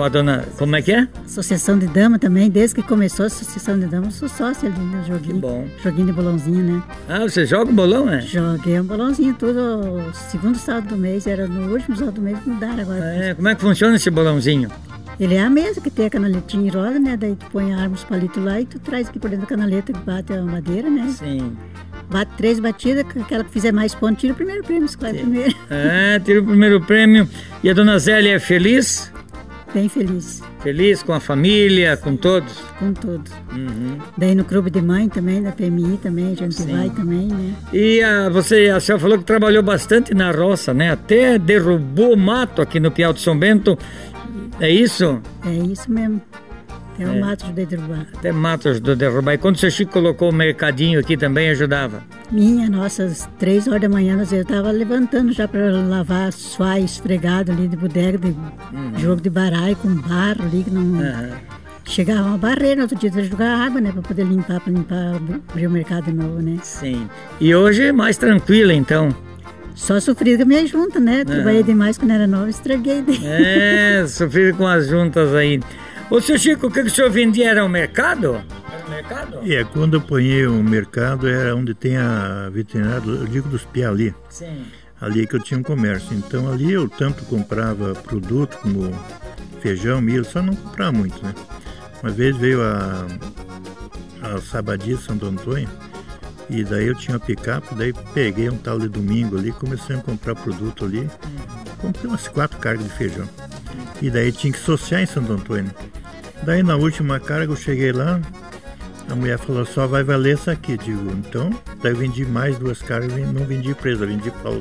com a dona. Como é que é? Associação de Dama também, desde que começou a Associação de Dama, eu sou sócia ali no joguinho. bom. Joguinho de bolãozinho, né? Ah, você joga o bolão, né? Joguei um bolãozinho tudo, o segundo sábado do mês, era no último sábado do mês, mudaram agora. É, como é que funciona esse bolãozinho? Ele é a mesa que tem a canaletinha em roda, né? Daí tu põe a arma, os palitos lá e tu traz aqui por dentro da canaleta que bate a madeira, né? Sim. Bate três batidas, aquela que fizer mais pontos, tira o primeiro prêmio, escolhe primeiro. É, tira o primeiro prêmio. E a dona Zélia é feliz? Bem feliz, Feliz com a família, com todos? com todos. Uhum. Daí no clube de mãe também, da PMI também, a gente Sim. vai também, né? E a, você, a senhora falou que trabalhou bastante na roça, né? Até derrubou mato aqui no Piau de São Bento. É isso? É isso mesmo. É. um mato de derrubar. Até mato ajudou a derrubar. E quando o seu Chico colocou o mercadinho aqui também ajudava? Minha, nossas três horas da manhã, nós- eu estava levantando já para lavar faz esfregado ali de bodega, de jogo de baralho com barro ali, que não. Uhum. Chegava uma barreira, outro dia jogar água, né, para poder limpar, para limpar, abrir o mercado de novo, né. Sim. E hoje é mais tranquila, então. Só sofri com a minha junta, né, trabalhei demais quando era nova, estraguei. É, sofrido com as juntas aí. Ô, seu Chico, o que, que o senhor vendia? Era o mercado? Era o mercado? É, quando eu ponhei o mercado era onde tem a veterinária, eu digo dos piá ali, Sim. ali que eu tinha um comércio. Então ali eu tanto comprava produto como feijão, milho, só não comprava muito, né? Uma vez veio a, a Sabadia Santo Antônio e daí eu tinha uma picape, daí peguei um tal de domingo ali, comecei a comprar produto ali, comprei umas quatro cargas de feijão. E daí tinha que sociar em Santo Antônio. Daí na última carga eu cheguei lá, a mulher falou, só vai valer essa aqui. Digo, então, daí eu vendi mais duas cargas, e não vendi presa, vendi para o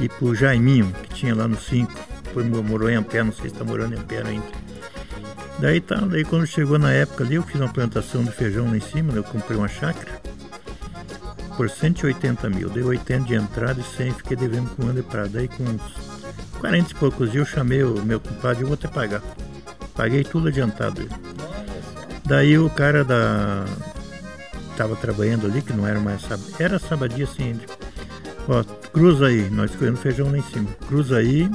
e para o Jaiminho, que tinha lá no 5. Foi, morou em Ampere, não sei se está morando em Ampere ainda. Daí tá, daí quando chegou na época ali, eu fiz uma plantação de feijão lá em cima, eu comprei uma chácara por 180 mil. Dei 80 de entrada e 100, fiquei devendo com ano de prazo. Daí com uns 40 e poucos dias eu chamei o meu compadre, eu vou te pagar. Paguei tudo adiantado. Daí o cara da. Tava trabalhando ali, que não era mais sábado. Era sabadia sim. ele, Ó, cruza aí, nós escolhendo feijão lá em cima. Cruza aí,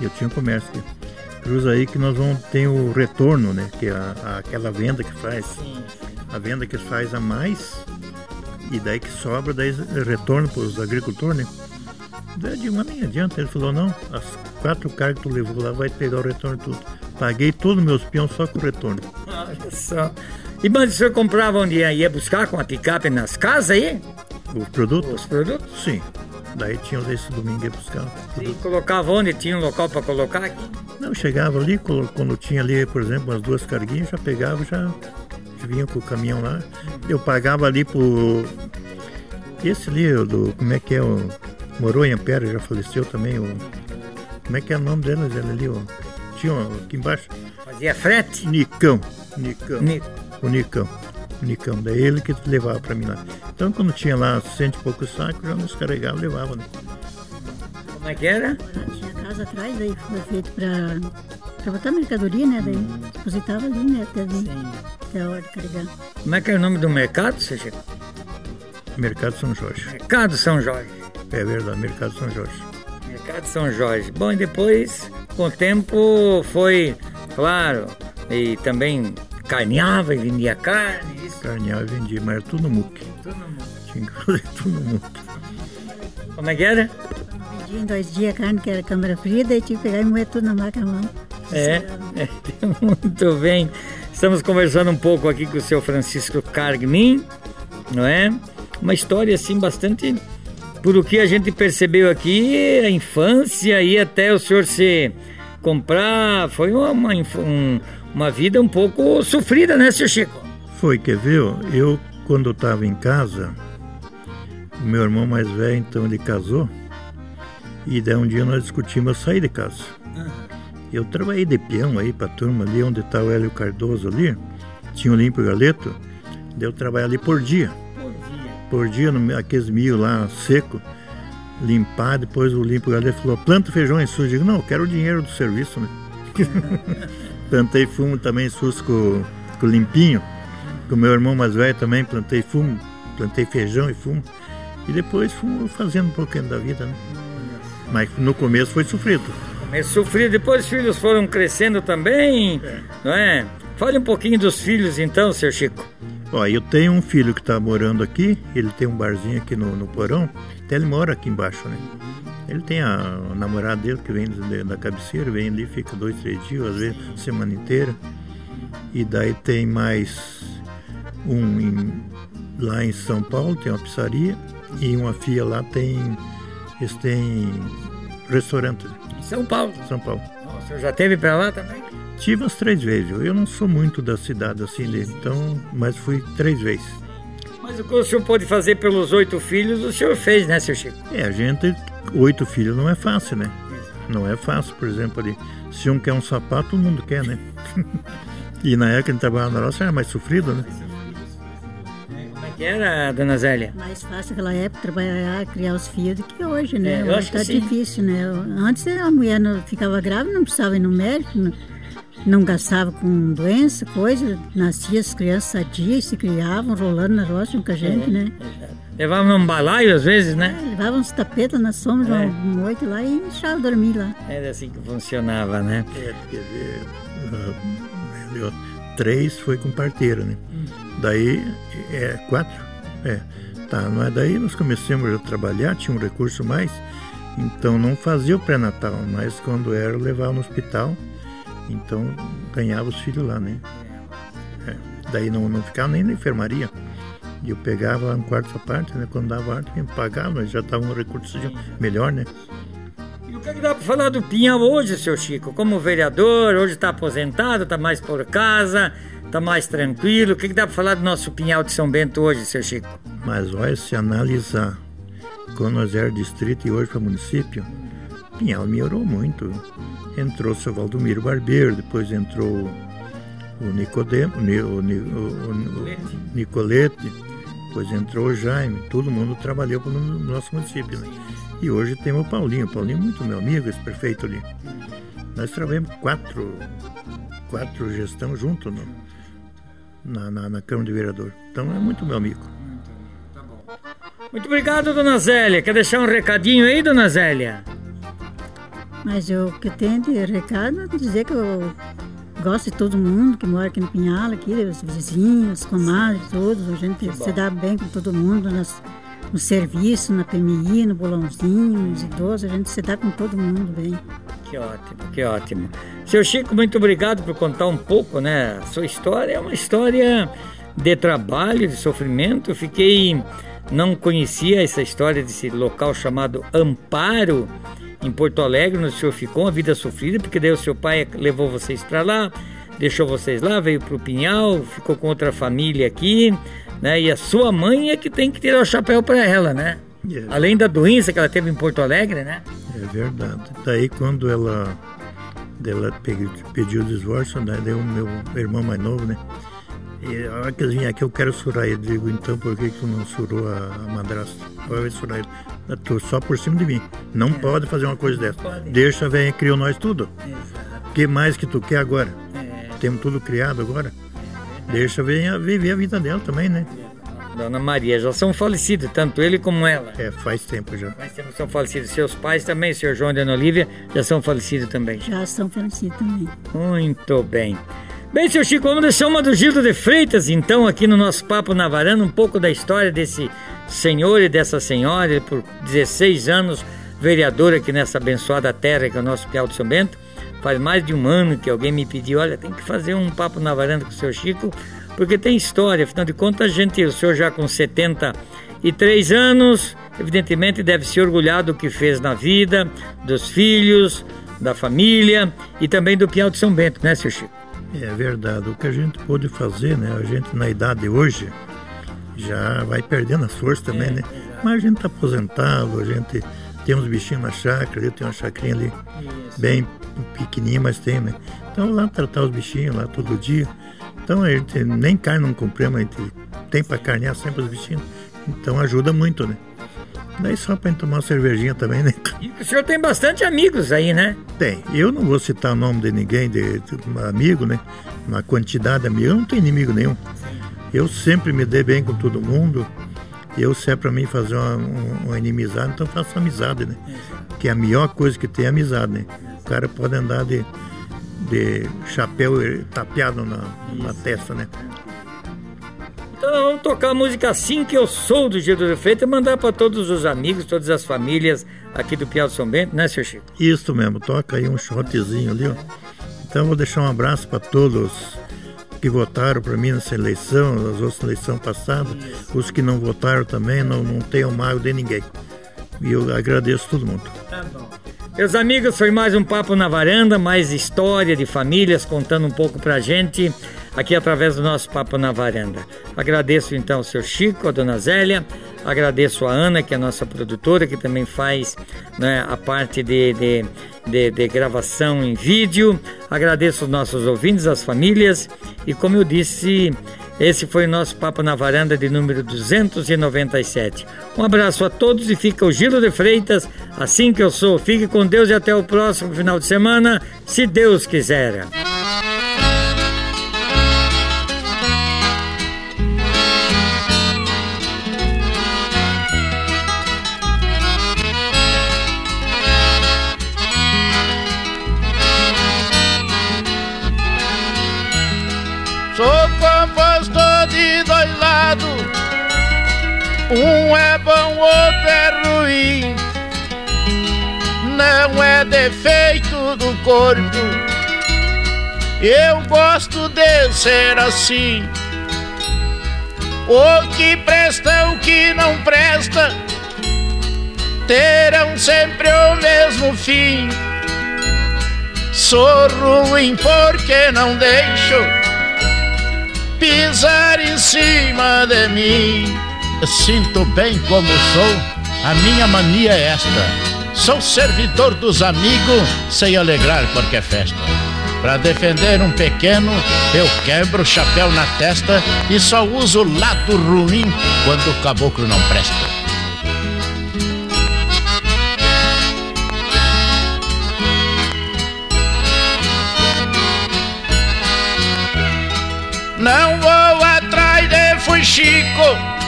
eu tinha um comércio aqui. Cruza aí que nós vamos ter o retorno, né? Que é a, a- aquela venda que faz. A venda que faz a mais. E daí que sobra, daí retorno para os agricultores, né? Daí mas nem adianta. Ele falou, não, as quatro cargas que tu levou lá vai pegar o retorno tudo. Paguei todos meus peões só com o retorno. Olha só. E mas o senhor comprava onde ia? Ia buscar com a picape nas casas aí? O produto? Os produtos? Sim. Daí tinha esse domingo ia buscar. E colocava onde? Tinha um local para colocar aqui? Não, chegava ali, quando tinha ali, por exemplo, umas duas carguinhas, já pegava, já vinha com o caminhão lá. Eu pagava ali por. Esse ali, do. Como é que é? O, morou em Ampere, já faleceu também. O, como é que é o nome ele ali? O, tinha aqui embaixo. Fazia frete? Nicão. Nicão. Ni- O Nicão. O Nicão. Daí ele que levava pra mim lá. Então quando tinha lá cento e poucos sacos, já nos carregava e levava, né? Como é que era? Tinha casa atrás, daí foi feito para para botar mercadoria, né? Daí depositava ali, né? Até, vir, até a hora de carregar. Como é que era o nome do mercado, seu Chico? Mercado São Jorge. Mercado São Jorge. É verdade, Mercado São Jorge. Mercado São Jorge. Bom, e depois, com o tempo, foi, claro, e também carneava e vendia carne, isso. Carneava e vendia, mas era tudo no muque. Tudo no mundo. Tinha que fazer (laughs) tudo no muque. Como é que era? Vendia em dois dias a carne, que era câmara fria, daí tinha que pegar e moer tudo na máquina mão. É, é, (laughs) muito bem. Estamos conversando um pouco aqui com o seu Francisco Cargmin, não é? Uma história assim bastante por o que a gente percebeu aqui, a infância e até o senhor se comprar, foi uma, uma, um, uma vida um pouco sofrida, né, seu Chico? Foi, quer ver? Eu, quando eu estava em casa, o meu irmão mais velho, então, ele casou, e daí um dia nós discutimos sair de casa. Eu trabalhei de peão aí pra turma ali, onde está o Hélio Cardoso ali, tinha o Limpo Galeto, daí eu trabalhei ali por dia por dia, no, aqueles milho lá seco, limpar, depois o limpo galera falou, planta feijão em sujo. Eu digo, não, eu quero o dinheiro do serviço, né? (laughs) plantei fumo também sujo com, com limpinho. Com meu irmão mais velho também plantei fumo, plantei feijão e fumo. E depois fomos fazendo um pouquinho da vida, né? Mas no começo foi sofrido. Começo sofrido, depois os filhos foram crescendo também, é. não é? Fale um pouquinho dos filhos então, seu Chico. Ó, eu tenho um filho que está morando aqui, ele tem um barzinho aqui no, no porão, até ele mora aqui embaixo, né? Ele tem a, a namorada dele que vem da cabeceira, vem ali, fica dois, três dias, às vezes semana inteira. E daí tem mais um em, lá em São Paulo, tem uma pizzaria, e uma filha lá tem. Eles têm restaurante. São Paulo? São Paulo. Nossa, já teve para lá também? Tive as três vezes. Eu não sou muito da cidade assim, então, mas fui três vezes. Mas o que o senhor pôde fazer pelos oito filhos, o senhor fez, né, seu Chico? É, a gente, oito filhos não é fácil, né? Não é fácil, por exemplo, ali, se um quer um sapato, todo mundo quer, né? (laughs) e na época que a gente trabalhava na roça era mais sofrido, né? Como é que era, dona Zélia? Mais fácil naquela época trabalhar, criar os filhos do que hoje, né? É, eu acho tá que sim. difícil, né? Antes a mulher não ficava grávida, não precisava ir no médico, não não gastava com doença, coisa, nascia as crianças sadias, se criavam, rolando na roça com a gente, é, né? Levavam um balaio às vezes, né? É, levavam uns tapetas na sombra é. uma noite lá e deixavam dormir lá. Era assim que funcionava, né? É, quer ver, uh, três foi com parteira, né? Hum. Daí, é, quatro? É, tá, não é daí nós começamos a trabalhar, tinha um recurso mais, então não fazia o pré-natal, mas quando era levava no hospital, então ganhava os filhos lá, né? É. Daí não, não ficava nem na enfermaria. E eu pegava um quarto essa parte, né? Quando dava arte, me pagava, já estava um recurso melhor, né? E o que, é que dá para falar do Pinhal hoje, seu Chico? Como vereador, hoje está aposentado, está mais por casa, está mais tranquilo. O que, é que dá para falar do nosso Pinhal de São Bento hoje, seu Chico? Mas olha, se analisar quando nós era distrito e hoje para município, Pinhal melhorou muito entrou o seu Valdomiro Barbeiro, depois entrou o Nicodemo, o, o, o, Nicolete, depois entrou o Jaime, todo mundo trabalhou no nosso município. Né? E hoje tem o Paulinho, o Paulinho é muito meu amigo, esse prefeito ali. Nós trabalhamos quatro, quatro gestões juntos no, na, na, na Câmara de Vereador. Então é muito meu amigo. Muito obrigado, dona Zélia. Quer deixar um recadinho aí, dona Zélia? Mas o que tenho de recado é dizer que eu gosto de todo mundo que mora aqui no Pinhal, aqui, os vizinhos, comadres, todos. A gente se dá bem com todo mundo nas, no serviço, na PMI, no bolãozinho, nos idosos, a gente se dá com todo mundo bem. Que ótimo, que ótimo. Seu Chico, muito obrigado por contar um pouco, né? A sua história é uma história de trabalho, de sofrimento. Eu fiquei. Não conhecia essa história desse local chamado Amparo em Porto Alegre, onde o senhor ficou, uma vida sofrida, porque daí o seu pai levou vocês para lá, deixou vocês lá, veio para o Pinhal, ficou com outra família aqui, né? E a sua mãe é que tem que tirar o chapéu para ela, né? É. Além da doença que ela teve em Porto Alegre, né? É verdade. Daí quando ela, ela pediu, o divórcio, daí o meu irmão mais novo, né? E a hora que eles vinham aqui, eu quero surar ele. Digo, então por que tu não surou a, a madrasta? Vai surar ele. Só por cima de mim. Não é. pode fazer uma coisa dessa. Pode. Deixa, vem, criou nós tudo. O que mais que tu quer agora? É. Temos tudo criado agora. É. Deixa, vem viver a vida dela também, né? Dona Maria, já são falecidos, tanto ele como ela. É, faz tempo já. Faz tempo que são falecidos. Seus pais também, senhor João e Dona Olívia, já são falecidos também. Já são falecidos também. Muito bem. Bem, seu Chico, vamos deixar uma do Gildo de Freitas, então, aqui no nosso Papo na Varanda, um pouco da história desse senhor e dessa senhora, por 16 anos, vereador aqui nessa abençoada terra que é o nosso Piau de São Bento. Faz mais de um ano que alguém me pediu, olha, tem que fazer um papo na varanda com o seu Chico, porque tem história, afinal de contas, a gente, o senhor já com 73 anos, evidentemente deve se orgulhar do que fez na vida, dos filhos, da família e também do Piau de São Bento, né, seu Chico? É verdade. O que a gente pôde fazer, né? A gente na idade de hoje já vai perdendo as forças também, é, né? Mas a gente está aposentado, a gente tem uns bichinhos na chácara, eu tenho uma chacrinha ali Isso. bem pequenininha, mas tem, né? Então lá tratar os bichinhos lá todo dia. Então a gente nem carne não compramos, a gente tem para carnear sempre os bichinhos. Então ajuda muito, né? Daí só para tomar uma cervejinha também, né? (laughs) E o senhor tem bastante amigos aí, né? Tem. Eu não vou citar o nome de ninguém, de, de amigo, né? Uma quantidade de amigos. Eu não tenho inimigo nenhum. Eu sempre me dei bem com todo mundo. Eu, se é para mim fazer uma, uma, inimizade, então faço amizade, né? Que a melhor coisa que tem é amizade, né? O cara pode andar de, de chapéu tapeado na, na testa, né? Então vamos tocar a música Assim Que Eu Sou do Gil do Feito e mandar para todos os amigos, todas as famílias aqui do Piau São Bento, né, seu Chico? Isso mesmo, toca aí um shotzinho ali, ó. Então vou deixar um abraço para todos que votaram para mim nessa eleição, nas outras eleições passadas, os que não votaram também, não, não tenham mal de ninguém. E eu agradeço todo mundo. Tá bom. Meus amigos, foi mais um Papo na Varanda, mais história de famílias contando um pouco pra gente aqui através do nosso Papo na Varanda. Agradeço então ao seu Chico, a dona Zélia, agradeço a Ana, que é a nossa produtora, que também faz né, a parte de, de, de, de gravação em vídeo. Agradeço os nossos ouvintes, as famílias e, como eu disse, esse foi o nosso Papo na Varanda de número 297. Um abraço a todos e fica o Gilo de Freitas, assim que eu sou. Fique com Deus e até o próximo final de semana, se Deus quiser. Um é bom, outro é ruim. Não é defeito do corpo. Eu gosto de ser assim. O que presta, o que não presta, terão sempre o mesmo fim. Sou ruim porque não deixo pisar em cima de mim. Sinto bem como sou, a minha mania é esta. Sou servidor dos amigos, sei alegrar qualquer festa. Para defender um pequeno, eu quebro o chapéu na testa e só uso o lado ruim quando o caboclo não presta. Não vou atrás de fuxico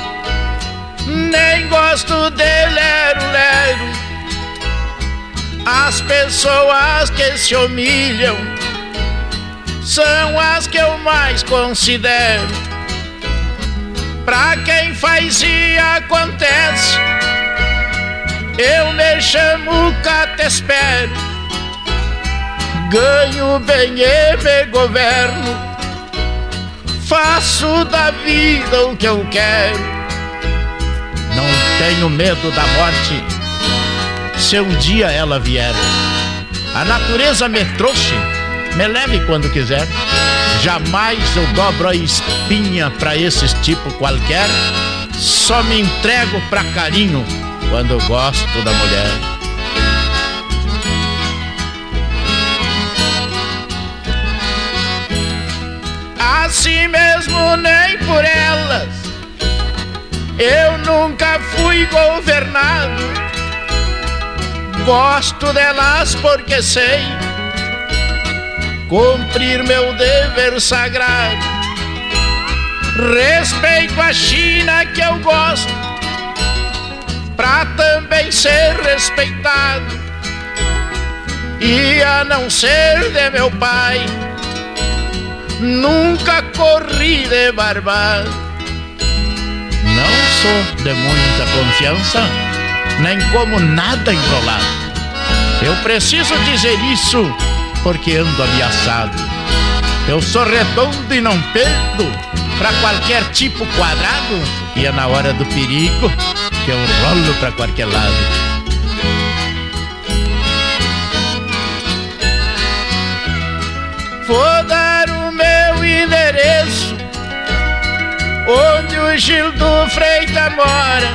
nem gosto de lero-lero. As pessoas que se humilham são as que eu mais considero. Pra quem faz e acontece, eu me chamo Catespero. Ganho bem e me governo, faço da vida o que eu quero tenho medo da morte se um dia ela vier. A natureza me trouxe, me leve quando quiser. Jamais eu dobro a espinha pra esses tipo qualquer. Só me entrego pra carinho quando eu gosto da mulher. Assim mesmo nem por elas eu nunca fui governado. Gosto delas porque sei cumprir meu dever sagrado. Respeito a China que eu gosto, pra também ser respeitado. E a não ser de meu pai, nunca corri de barbado de muita confiança, nem como nada enrolado. Eu preciso dizer isso porque ando ameaçado. Eu sou redondo e não perdo pra qualquer tipo quadrado, e é na hora do perigo que eu rolo pra qualquer lado. Vou dar o meu endereço Onde o Gildo Freita mora?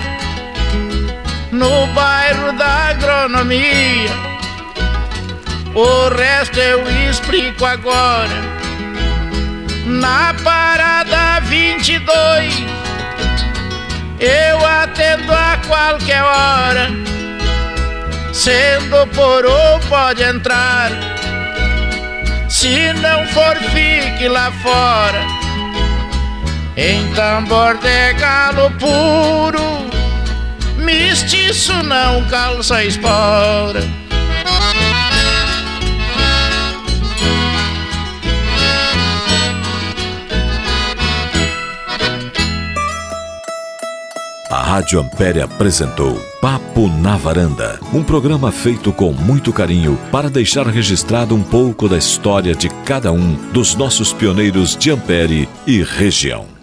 No bairro da agronomia. O resto eu explico agora. Na parada 22 Eu atendo a qualquer hora. Sendo por ou pode entrar. Se não for, fique lá fora. Em tambor de galo puro, mestiço não calça espora. A Rádio Ampere apresentou Papo na Varanda, um programa feito com muito carinho para deixar registrado um pouco da história de cada um dos nossos pioneiros de Ampere e região.